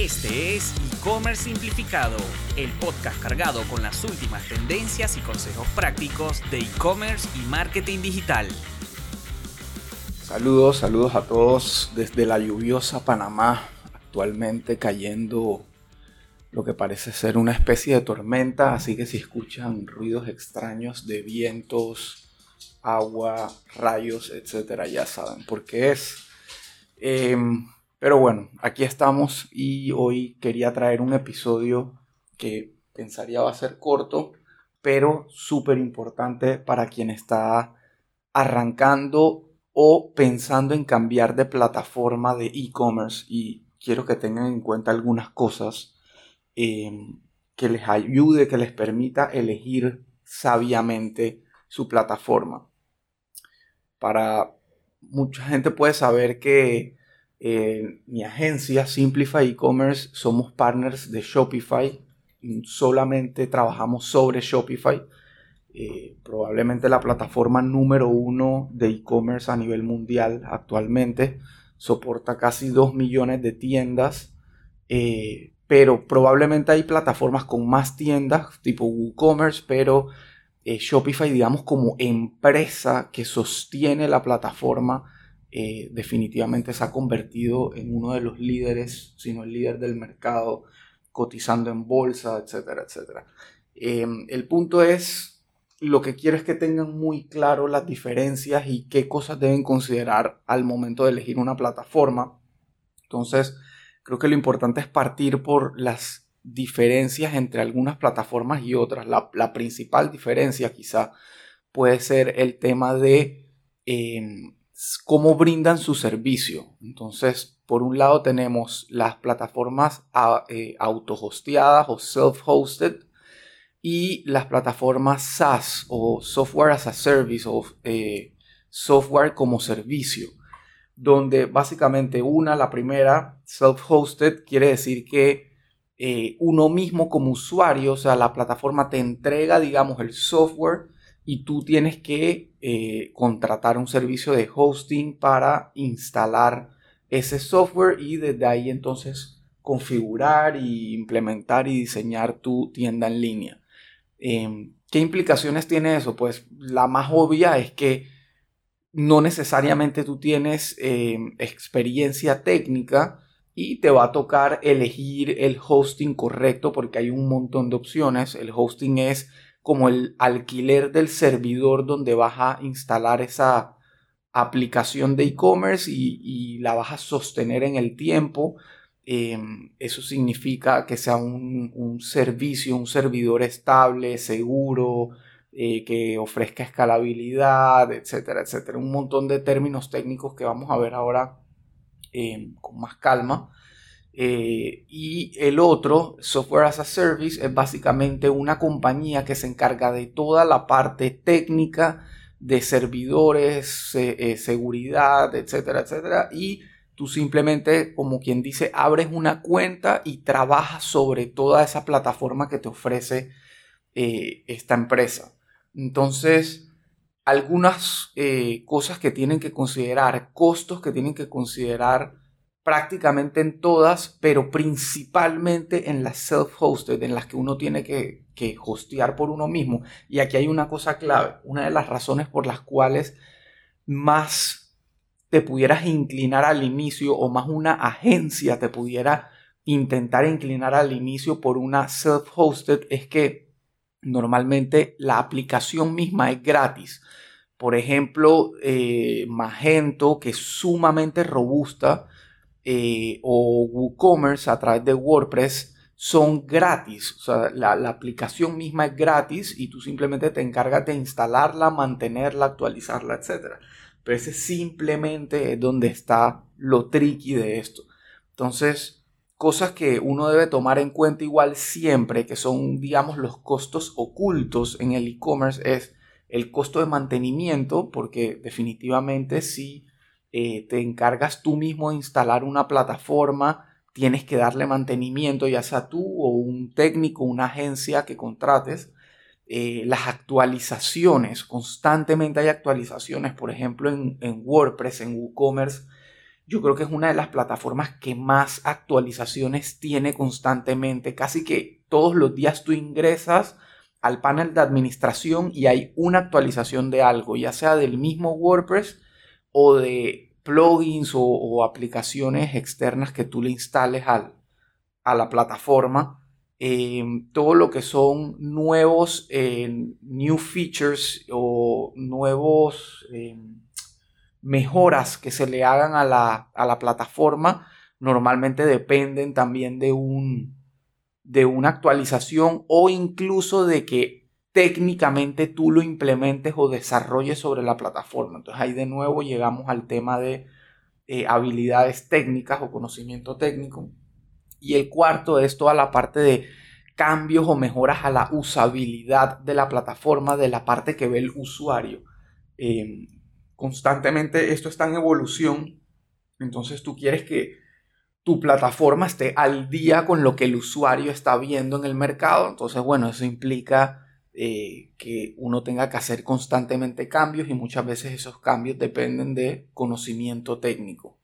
Este es E-Commerce Simplificado, el podcast cargado con las últimas tendencias y consejos prácticos de e-commerce y marketing digital. Saludos, saludos a todos desde la lluviosa Panamá, actualmente cayendo lo que parece ser una especie de tormenta, así que si escuchan ruidos extraños de vientos, agua, rayos, etcétera, ya saben por qué es. Em, pero bueno, aquí estamos y hoy quería traer un episodio que pensaría va a ser corto, pero súper importante para quien está arrancando o pensando en cambiar de plataforma de e-commerce y quiero que tengan en cuenta algunas cosas em, que les ayude, que les permita elegir sabiamente su plataforma. Para mucha gente puede saber que mi agencia Simplify E-Commerce somos partners de Shopify. Solamente trabajamos sobre Shopify. Eh, probablemente la plataforma número uno de e-commerce a nivel mundial actualmente. Soporta casi 2 millones de tiendas. Eh, pero probablemente hay plataformas con más tiendas, tipo WooCommerce, pero eh, Shopify, digamos, como empresa que sostiene la plataforma, eh, definitivamente se ha convertido en uno de los líderes, sino el líder del mercado, cotizando en bolsa, etcétera, etcétera. Em, el punto es, lo que quiero es que tengan muy claro las diferencias y qué cosas deben considerar al momento de elegir una plataforma. Entonces, creo que lo importante es partir por las diferencias entre algunas plataformas y otras. La, principal diferencia quizá puede ser el tema de em, cómo brindan su servicio. Entonces, por un lado tenemos las plataformas eh, auto-hosteadas o self-hosted y las plataformas SaaS o Software as a Service o eh, software como servicio, donde básicamente una, la primera, self-hosted, quiere decir que eh, uno mismo como usuario, o sea, la plataforma te entrega, digamos, el software y tú tienes que eh, contratar un servicio de hosting para instalar ese software y desde ahí entonces configurar y implementar y diseñar tu tienda en línea. Em, ¿Qué implicaciones tiene eso? Pues la más obvia es que no necesariamente tú tienes em, experiencia técnica y te va a tocar elegir el hosting correcto porque hay un montón de opciones. El hosting es como el alquiler del servidor donde vas a instalar esa aplicación de e-commerce y, la vas a sostener en el tiempo. Em, eso significa que sea un, servicio, un servidor estable, seguro, eh, que ofrezca escalabilidad, etcétera, etcétera. Un montón de términos técnicos que vamos a ver ahora em, con más calma. Eh, y el otro, Software as a Service, es básicamente una compañía que se encarga de toda la parte técnica de servidores, eh, seguridad, etcétera, etcétera. Y tú simplemente, como quien dice, abres una cuenta y trabajas sobre toda esa plataforma que te ofrece eh, esta empresa. Entonces, algunas cosas que tienen que considerar, costos que tienen que considerar prácticamente en todas, pero principalmente en las self-hosted, en las que uno tiene que, que hostear por uno mismo. Y aquí hay una cosa clave, una de las razones por las cuales más te pudieras inclinar al inicio o más una agencia te pudiera intentar inclinar al inicio por una self-hosted es que normalmente la aplicación misma es gratis. Por ejemplo, eh, Magento, que es sumamente robusta, eh, o WooCommerce a través de WordPress son gratis. O sea, la, aplicación misma es gratis y tú simplemente te encargas de instalarla, mantenerla, actualizarla, etc. Pero ese simplemente es donde está lo tricky de esto. Entonces, cosas que uno debe tomar en cuenta igual siempre, que son, digamos, los costos ocultos en el e-commerce, es el costo de mantenimiento, porque definitivamente si eh, te encargas tú mismo de instalar una plataforma, tienes que darle mantenimiento, ya sea tú o un técnico, una agencia que contrates. Eh, las actualizaciones, constantemente hay actualizaciones, por ejemplo en, WordPress, en WooCommerce, yo creo que es una de las plataformas que más actualizaciones tiene constantemente. Casi que todos los días tú ingresas al panel de administración y hay una actualización de algo, ya sea del mismo WordPress o de plugins o, aplicaciones externas que tú le instales a la plataforma. Em, todo lo que son nuevos eh, new features o nuevos em, mejoras que se le hagan a la, a la plataforma normalmente dependen también de un, de una actualización o incluso de que técnicamente tú lo implementes o desarrolles sobre la plataforma. Entonces ahí de nuevo llegamos al tema de eh, habilidades técnicas o conocimiento técnico. Y el cuarto es toda la parte de cambios o mejoras a la usabilidad de la plataforma, de la parte que ve el usuario. Em, constantemente esto está en evolución, entonces tú quieres que tu plataforma esté al día con lo que el usuario está viendo en el mercado. Entonces, bueno, eso implica eh, que uno tenga que hacer constantemente cambios y muchas veces esos cambios dependen de conocimiento técnico.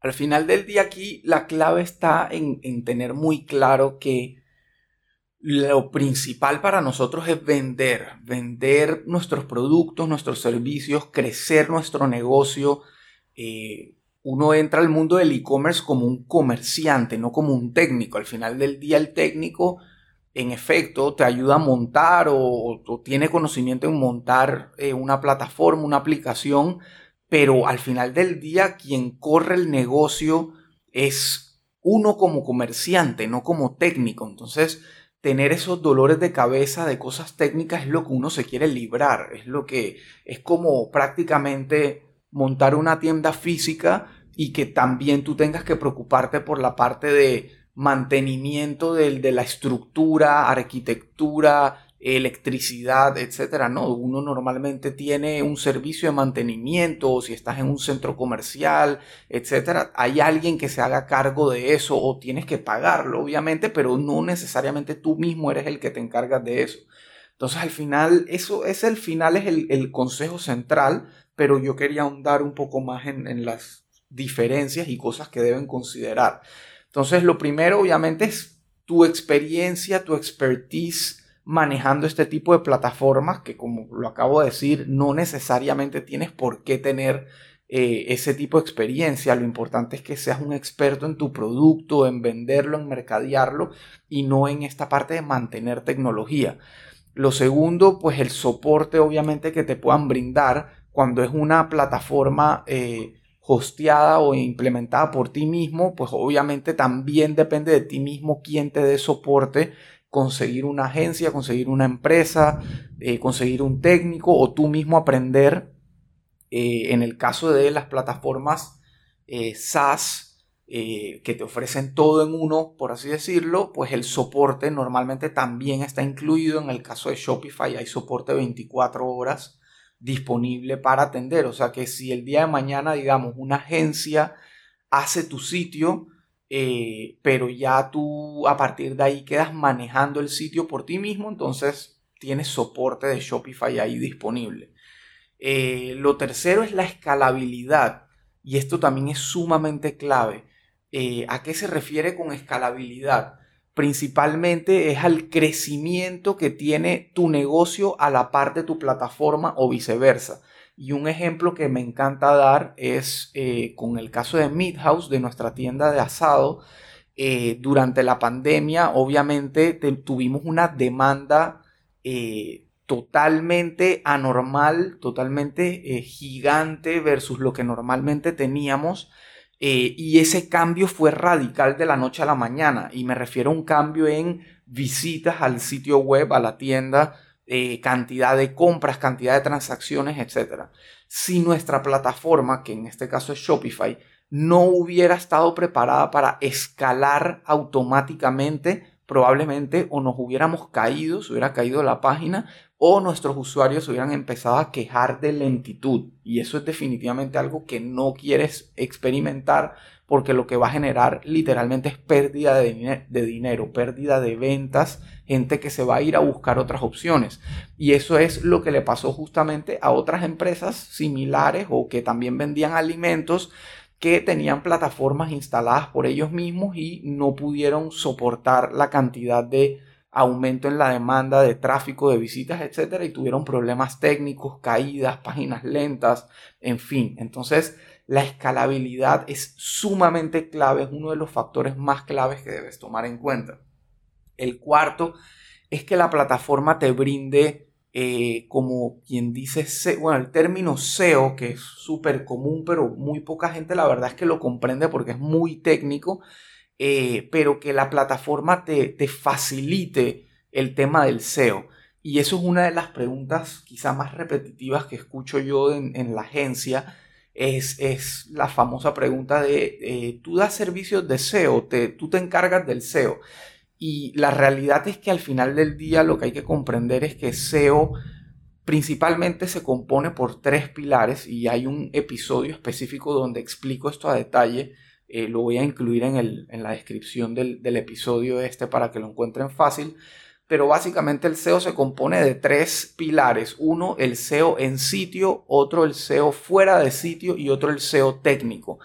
Al final del día aquí la clave está en, en tener muy claro que lo principal para nosotros es vender, vender nuestros productos, nuestros servicios, crecer nuestro negocio, eh, uno entra al mundo del e-commerce como un comerciante, no como un técnico. Al final del día el técnico, en efecto, te ayuda a montar o, tiene conocimiento en montar eh, una plataforma, una aplicación, pero al final del día quien corre el negocio es uno como comerciante, no como técnico. Entonces, tener esos dolores de cabeza de cosas técnicas es lo que uno se quiere librar, es lo que es como prácticamente montar una tienda física y que también tú tengas que preocuparte por la parte de mantenimiento de, la estructura, arquitectura, electricidad, etcétera. No, uno normalmente tiene un servicio de mantenimiento, o si estás en un centro comercial, etcétera, hay alguien que se haga cargo de eso o tienes que pagarlo, obviamente, pero no necesariamente tú mismo eres el que te encargas de eso. Entonces, al final, eso es el final, es el, el consejo central pero yo quería ahondar un poco más en, las diferencias y cosas que deben considerar. Entonces, lo primero, obviamente, es tu experiencia, tu expertise manejando este tipo de plataformas que, como lo acabo de decir, no necesariamente tienes por qué tener eh, ese tipo de experiencia. Lo importante es que seas un experto en tu producto, en venderlo, en mercadearlo y no en esta parte de mantener tecnología. Lo segundo, pues el soporte obviamente que te puedan brindar cuando es una plataforma eh, hosteada o implementada por ti mismo, pues obviamente también depende de ti mismo quién te dé soporte, conseguir una agencia, conseguir una empresa, eh, conseguir un técnico o tú mismo aprender. Eh, en el caso de las plataformas SaaS, que te ofrecen todo en uno, por así decirlo, pues el soporte normalmente también está incluido. En el caso de Shopify hay soporte 24 horas disponible para atender. O sea que si el día de mañana, digamos, una agencia hace tu sitio, eh, pero ya tú a partir de ahí quedas manejando el sitio por ti mismo, entonces tienes soporte de Shopify ahí disponible. Eh, lo tercero es la escalabilidad y esto también es sumamente clave. Eh, ¿A qué se refiere con escalabilidad? principalmente es al crecimiento que tiene tu negocio a la par de tu plataforma o viceversa. Y un ejemplo que me encanta dar es eh, con el caso de Midhouse, de nuestra tienda de asado. Eh, durante la pandemia, obviamente, tuvimos una demanda totalmente anormal, totalmente gigante versus lo que normalmente teníamos. Eh, y ese cambio fue radical de la noche a la mañana. Y me refiero a un cambio en visitas al sitio web, a la tienda, eh, cantidad de compras, cantidad de transacciones, etc. Si nuestra plataforma, que en este caso es Shopify, no hubiera estado preparada para escalar automáticamente, probablemente o nos hubiéramos caído, se hubiera caído la página, o nuestros usuarios hubieran empezado a quejar de lentitud. Y eso es definitivamente algo que no quieres experimentar porque lo que va a generar literalmente es pérdida de, de, dinero, pérdida de ventas, gente que se va a ir a buscar otras opciones. Y eso es lo que le pasó justamente a otras empresas similares o que también vendían alimentos que tenían plataformas instaladas por ellos mismos y no pudieron soportar la cantidad de aumento en la demanda de tráfico de visitas, etcétera, y tuvieron problemas técnicos, caídas, páginas lentas, en fin. Entonces, la escalabilidad es sumamente clave, es uno de los factores más claves que debes tomar en cuenta. El cuarto es que la plataforma te brinde eh, como quien dice, bueno, el término SEO, que es súper común, pero muy poca gente la verdad es que lo comprende porque es muy técnico, eh, pero que la plataforma te, facilite el tema del SEO. Y eso es una de las preguntas quizá más repetitivas que escucho yo en, la agencia. Es, es, la famosa pregunta de, eh, ¿tú das servicios de SEO? Te, ¿Tú te encargas del SEO? Y la realidad es que al final del día lo que hay que comprender es que SEO principalmente se compone por tres pilares y hay un episodio específico donde explico esto a detalle. Eh, lo voy a incluir en, la descripción del, del, episodio este para que lo encuentren fácil. Pero básicamente el SEO se compone de tres pilares. Uno, el SEO en sitio, otro el SEO fuera de sitio y otro el SEO técnico.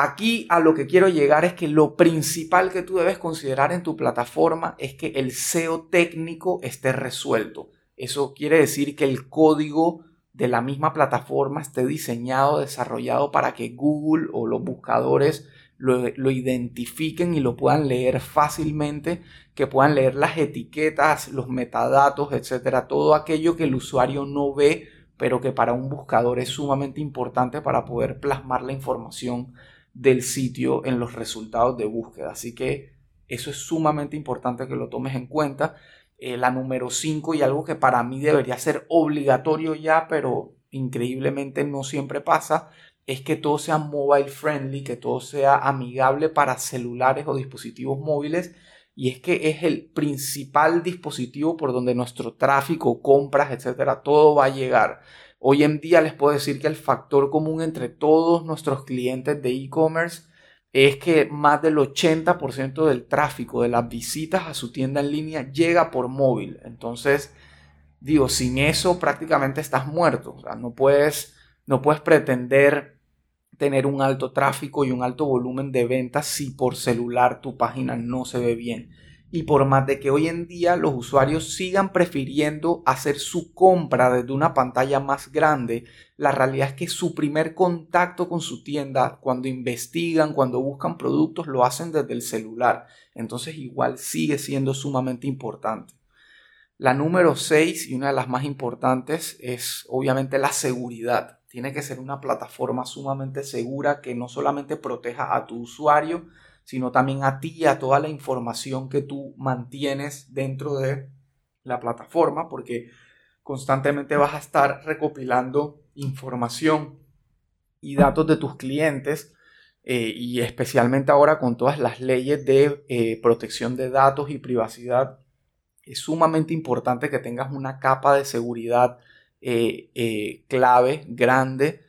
Aquí a lo que quiero llegar es que lo principal que tú debes considerar en tu plataforma es que el SEO técnico esté resuelto. Eso quiere decir que el código de la misma plataforma esté diseñado, desarrollado para que Google o los buscadores lo, identifiquen y lo puedan leer fácilmente, que puedan leer las etiquetas, los metadatos, etcétera, todo aquello que el usuario no ve, pero que para un buscador es sumamente importante para poder plasmar la información del sitio en los resultados de búsqueda. Así que eso es sumamente importante que lo tomes en cuenta. Eh, la número 5 y algo que para mí debería ser obligatorio ya, pero increíblemente no siempre pasa, es que todo sea mobile friendly, que todo sea amigable para celulares o dispositivos móviles. Y es que es el principal dispositivo por donde nuestro tráfico, compras, etcétera, todo va a llegar. Hoy en día les puedo decir que el factor común entre todos nuestros clientes de e-commerce es que más del 80% del tráfico de las visitas a su tienda en línea llega por móvil. Entonces, digo, sin eso prácticamente estás muerto. No puedes, no puedes pretender tener un alto tráfico y un alto volumen de ventas si por celular tu página no se ve bien. Y por más de que hoy en día los usuarios sigan prefiriendo hacer su compra desde una pantalla más grande, la realidad es que su primer contacto con su tienda, cuando investigan, cuando buscan productos, lo hacen desde el celular. Entonces igual sigue siendo sumamente importante. La número 6 y una de las más importantes es obviamente la seguridad. Tiene que ser una plataforma sumamente segura que no solamente proteja a tu usuario, sino también a ti y a toda la información que tú mantienes dentro de la plataforma, porque constantemente vas a estar recopilando información y datos de tus clientes eh, y especialmente ahora con todas las leyes de eh, protección de datos y privacidad, es sumamente importante que tengas una capa de seguridad eh, clave, grande,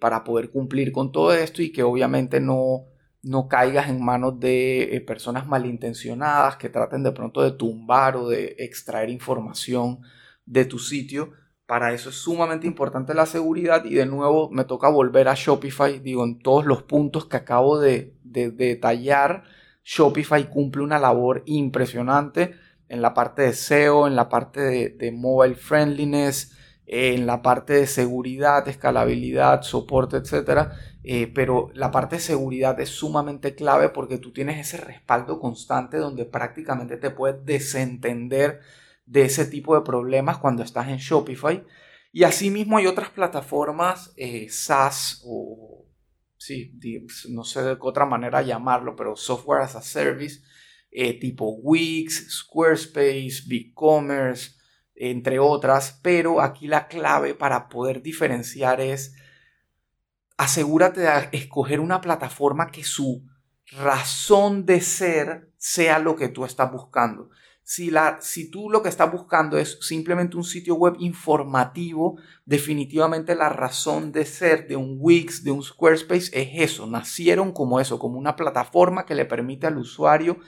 para poder cumplir con todo esto y que obviamente no no caigas en manos de eh, personas malintencionadas que traten de pronto de tumbar o de extraer información de tu sitio. Para eso es sumamente importante la seguridad y de nuevo me toca volver a Shopify. Digo, en todos los puntos que acabo de, detallar, Shopify cumple una labor impresionante en la parte de SEO, en la parte de, de mobile friendliness, en la parte de seguridad, escalabilidad, soporte, etc. Eh, pero la parte de seguridad es sumamente clave porque tú tienes ese respaldo constante donde prácticamente te puedes desentender de ese tipo de problemas cuando estás en Shopify. Y asimismo hay otras plataformas eh, SaaS o, sí, no sé de qué otra manera llamarlo, pero software as a service, eh, tipo Wix, Squarespace, BigCommerce, entre otras, pero aquí la clave para poder diferenciar es asegúrate de escoger una plataforma que su razón de ser sea lo que tú estás buscando. Si, la, si tú lo que estás buscando es simplemente un sitio web informativo, definitivamente la razón de ser de un Wix, de un Squarespace, es eso. Nacieron como eso, como una plataforma que le permite al usuario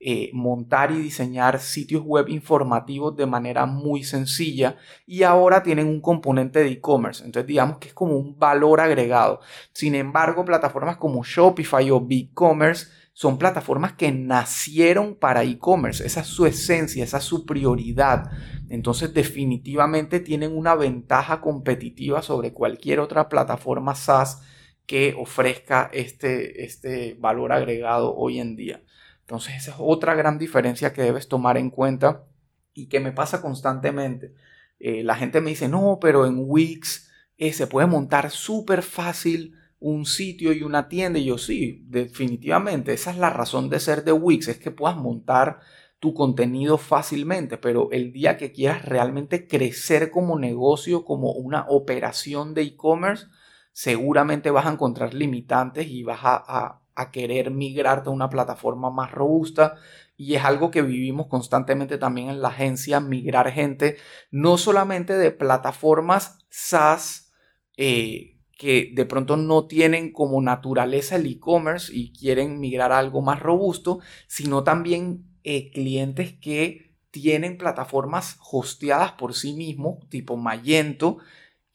eh, montar y diseñar sitios web informativos de manera muy sencilla y ahora tienen un componente de e-commerce. Entonces digamos que es como un valor agregado. Sin embargo, plataformas como Shopify o BigCommerce son plataformas que nacieron para e-commerce. Esa es su esencia, esa es su prioridad. Entonces definitivamente tienen una ventaja competitiva sobre cualquier otra plataforma SaaS que ofrezca este, este valor agregado hoy en día. Entonces esa es otra gran diferencia que debes tomar en cuenta y que me pasa constantemente. Eh, la gente me dice, no, pero en Wix eh, se puede montar súper fácil un sitio y una tienda. Y yo sí, definitivamente, esa es la razón de ser de Wix, es que puedas montar tu contenido fácilmente, pero el día que quieras realmente crecer como negocio, como una operación de e-commerce, seguramente vas a encontrar limitantes y vas a, a, querer migrarte a una plataforma más robusta. Y es algo que vivimos constantemente también en la agencia, migrar gente, no solamente de plataformas SaaS, eh, que de pronto no tienen como naturaleza el e-commerce y quieren migrar a algo más robusto, sino también eh, clientes que tienen plataformas hosteadas por sí mismos, tipo Magento,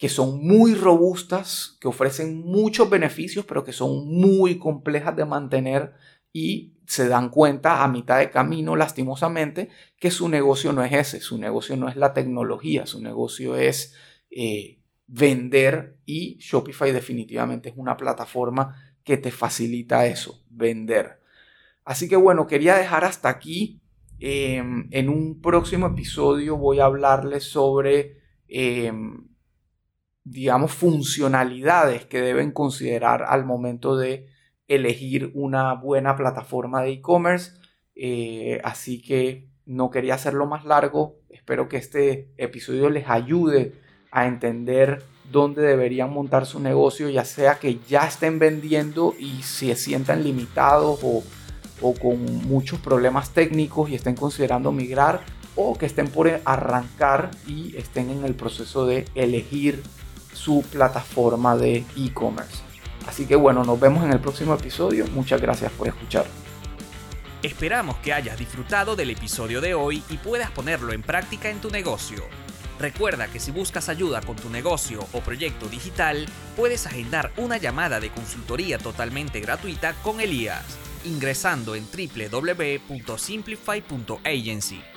que son muy robustas, que ofrecen muchos beneficios, pero que son muy complejas de mantener y se dan cuenta a mitad de camino, lastimosamente, que su negocio no es ese, su negocio no es la tecnología, su negocio es... Eh, vender y Shopify definitivamente es una plataforma que te facilita eso, vender. Así que bueno, quería dejar hasta aquí. Em, en un próximo episodio voy a hablarles sobre, em, digamos, funcionalidades que deben considerar al momento de elegir una buena plataforma de e-commerce. Eh, así que no quería hacerlo más largo. Espero que este episodio les ayude a entender dónde deberían montar su negocio, ya sea que ya estén vendiendo y se sientan limitados o, con muchos problemas técnicos y estén considerando migrar, o que estén por arrancar y estén en el proceso de elegir su plataforma de e-commerce. Así que bueno, nos vemos en el próximo episodio. Muchas gracias por escuchar. Esperamos que hayas disfrutado del episodio de hoy y puedas ponerlo en práctica en tu negocio. Recuerda que si buscas ayuda con tu negocio o proyecto digital, puedes agendar una llamada de consultoría totalmente gratuita con Elías, ingresando en www.simplify.agency.